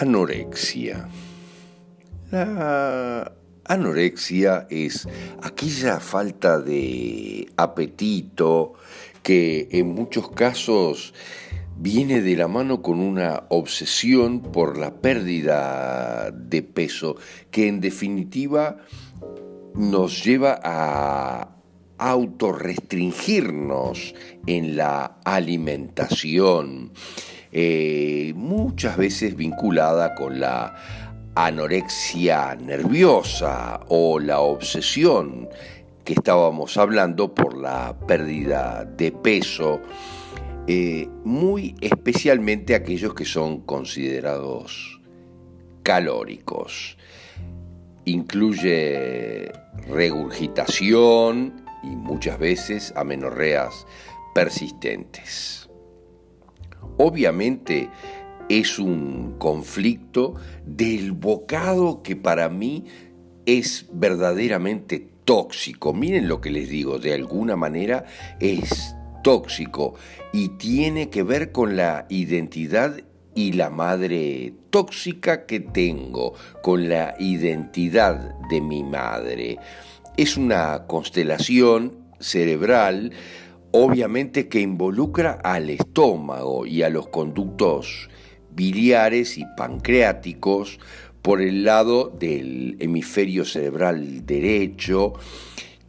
Anorexia. La anorexia es aquella falta de apetito que en muchos casos viene de la mano con una obsesión por la pérdida de peso que en definitiva nos lleva a autorrestringirnos en la alimentación eh, muchas veces vinculada con la anorexia nerviosa o la obsesión que estábamos hablando por la pérdida de peso, eh, muy especialmente aquellos que son considerados calóricos. Incluye regurgitación y muchas veces amenorreas persistentes. Obviamente es un conflicto del bocado que para mí es verdaderamente tóxico. Miren lo que les digo, de alguna manera es tóxico y tiene que ver con la identidad y la madre tóxica que tengo, con la identidad de mi madre. Es una constelación cerebral obviamente que involucra al estómago y a los conductos biliares y pancreáticos por el lado del hemisferio cerebral derecho,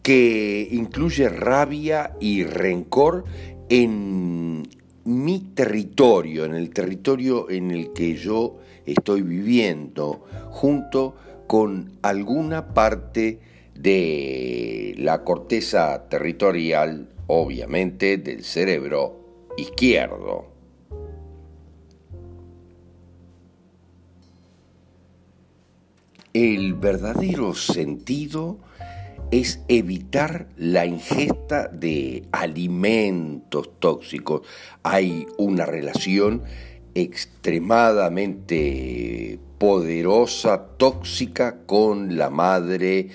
que incluye rabia y rencor en mi territorio, en el territorio en el que yo estoy viviendo, junto con alguna parte de la corteza territorial obviamente del cerebro izquierdo. El verdadero sentido es evitar la ingesta de alimentos tóxicos. Hay una relación extremadamente poderosa, tóxica con la madre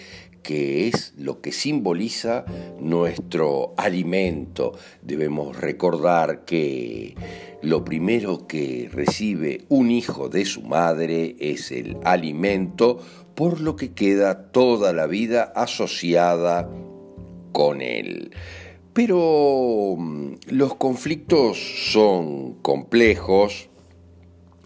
que es lo que simboliza nuestro alimento. Debemos recordar que lo primero que recibe un hijo de su madre es el alimento, por lo que queda toda la vida asociada con él. Pero mm, los conflictos son complejos,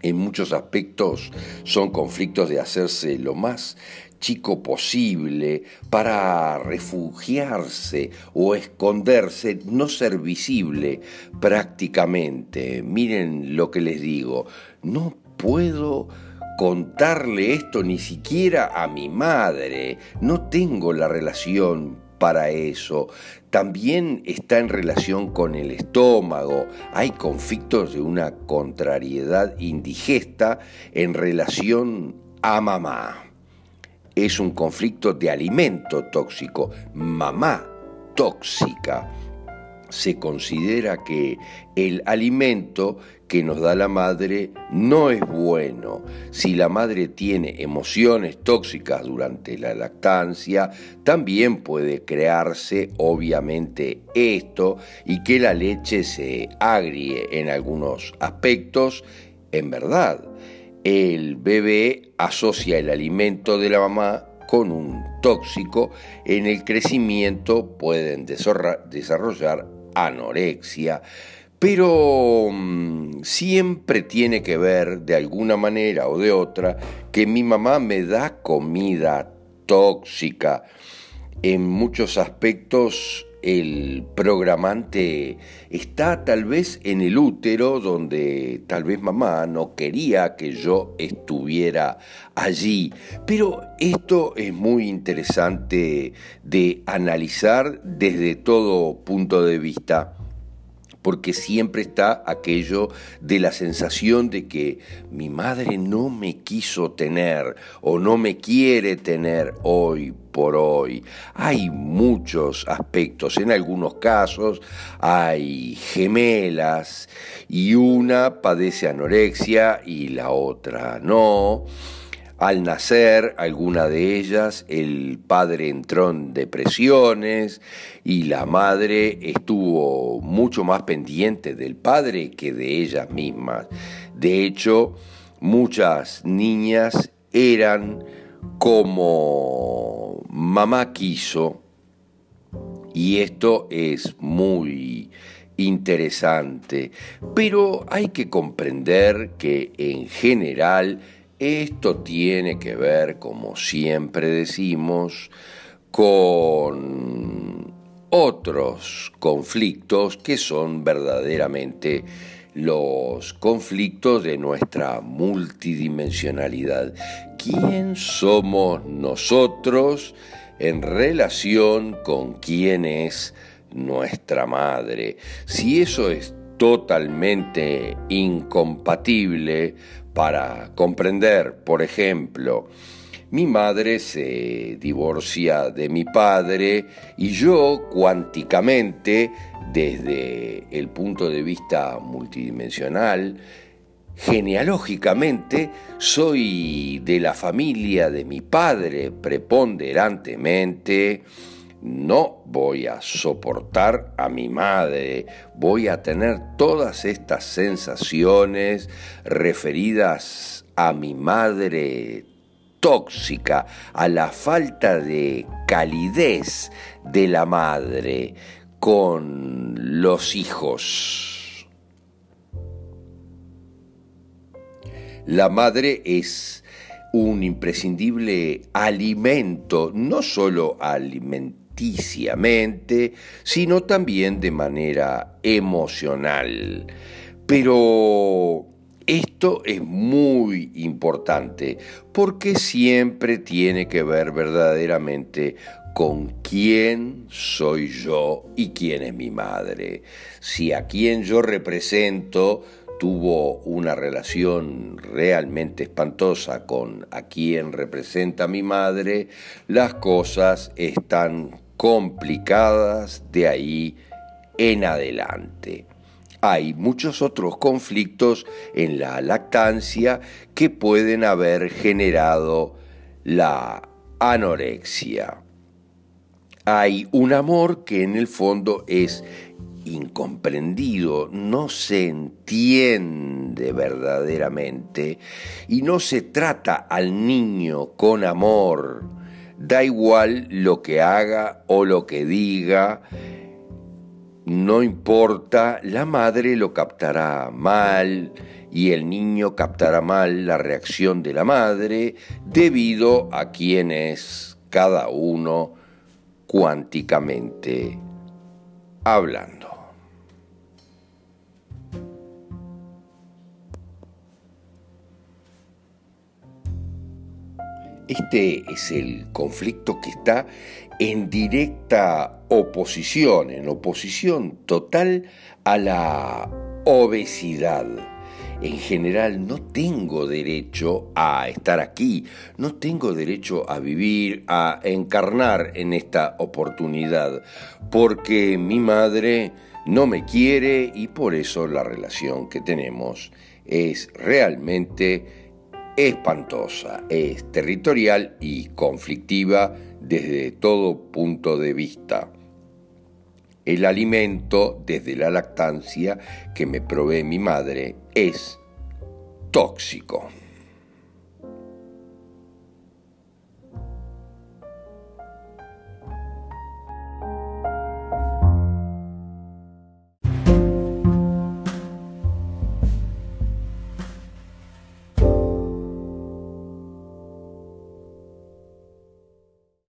en muchos aspectos son conflictos de hacerse lo más chico posible para refugiarse o esconderse, no ser visible prácticamente. Miren lo que les digo, no puedo contarle esto ni siquiera a mi madre, no tengo la relación para eso. También está en relación con el estómago. Hay conflictos de una contrariedad indigesta en relación a mamá. Es un conflicto de alimento tóxico. Mamá tóxica se considera que el alimento que nos da la madre no es bueno. Si la madre tiene emociones tóxicas durante la lactancia, también puede crearse obviamente esto y que la leche se agrie en algunos aspectos. En verdad, el bebé asocia el alimento de la mamá con un tóxico, en el crecimiento pueden desarrollar anorexia, pero mm, siempre tiene que ver de alguna manera o de otra que mi mamá me da comida tóxica. En muchos aspectos el programante está tal vez en el útero donde tal vez mamá no quería que yo estuviera allí. Pero esto es muy interesante de analizar desde todo punto de vista porque siempre está aquello de la sensación de que mi madre no me quiso tener o no me quiere tener hoy por hoy. Hay muchos aspectos, en algunos casos hay gemelas y una padece anorexia y la otra no. Al nacer, alguna de ellas, el padre entró en depresiones y la madre estuvo mucho más pendiente del padre que de ellas mismas. De hecho, muchas niñas eran como mamá quiso y esto es muy interesante, pero hay que comprender que en general esto tiene que ver, como siempre decimos, con otros conflictos que son verdaderamente los conflictos de nuestra multidimensionalidad. ¿Quién somos nosotros en relación con quién es nuestra madre? Si eso es totalmente incompatible, para comprender, por ejemplo, mi madre se divorcia de mi padre y yo cuánticamente, desde el punto de vista multidimensional, genealógicamente soy de la familia de mi padre preponderantemente, no voy a soportar a mi madre, voy a tener todas estas sensaciones referidas a mi madre tóxica, a la falta de calidez de la madre con los hijos. La madre es un imprescindible alimento, no solo alimento, sino también de manera emocional. Pero esto es muy importante porque siempre tiene que ver verdaderamente con quién soy yo y quién es mi madre. Si a quien yo represento tuvo una relación realmente espantosa con a quien representa mi madre, las cosas están complicadas de ahí en adelante. Hay muchos otros conflictos en la lactancia que pueden haber generado la anorexia. Hay un amor que en el fondo es incomprendido, no se entiende verdaderamente y no se trata al niño con amor, Da igual lo que haga o lo que diga, no importa, la madre lo captará mal y el niño captará mal la reacción de la madre debido a quién es cada uno cuánticamente hablando. Este es el conflicto que está en directa oposición, en oposición total a la obesidad. En general no tengo derecho a estar aquí, no tengo derecho a vivir, a encarnar en esta oportunidad, porque mi madre no me quiere y por eso la relación que tenemos es realmente espantosa, es territorial y conflictiva desde todo punto de vista. El alimento desde la lactancia que me provee mi madre es tóxico.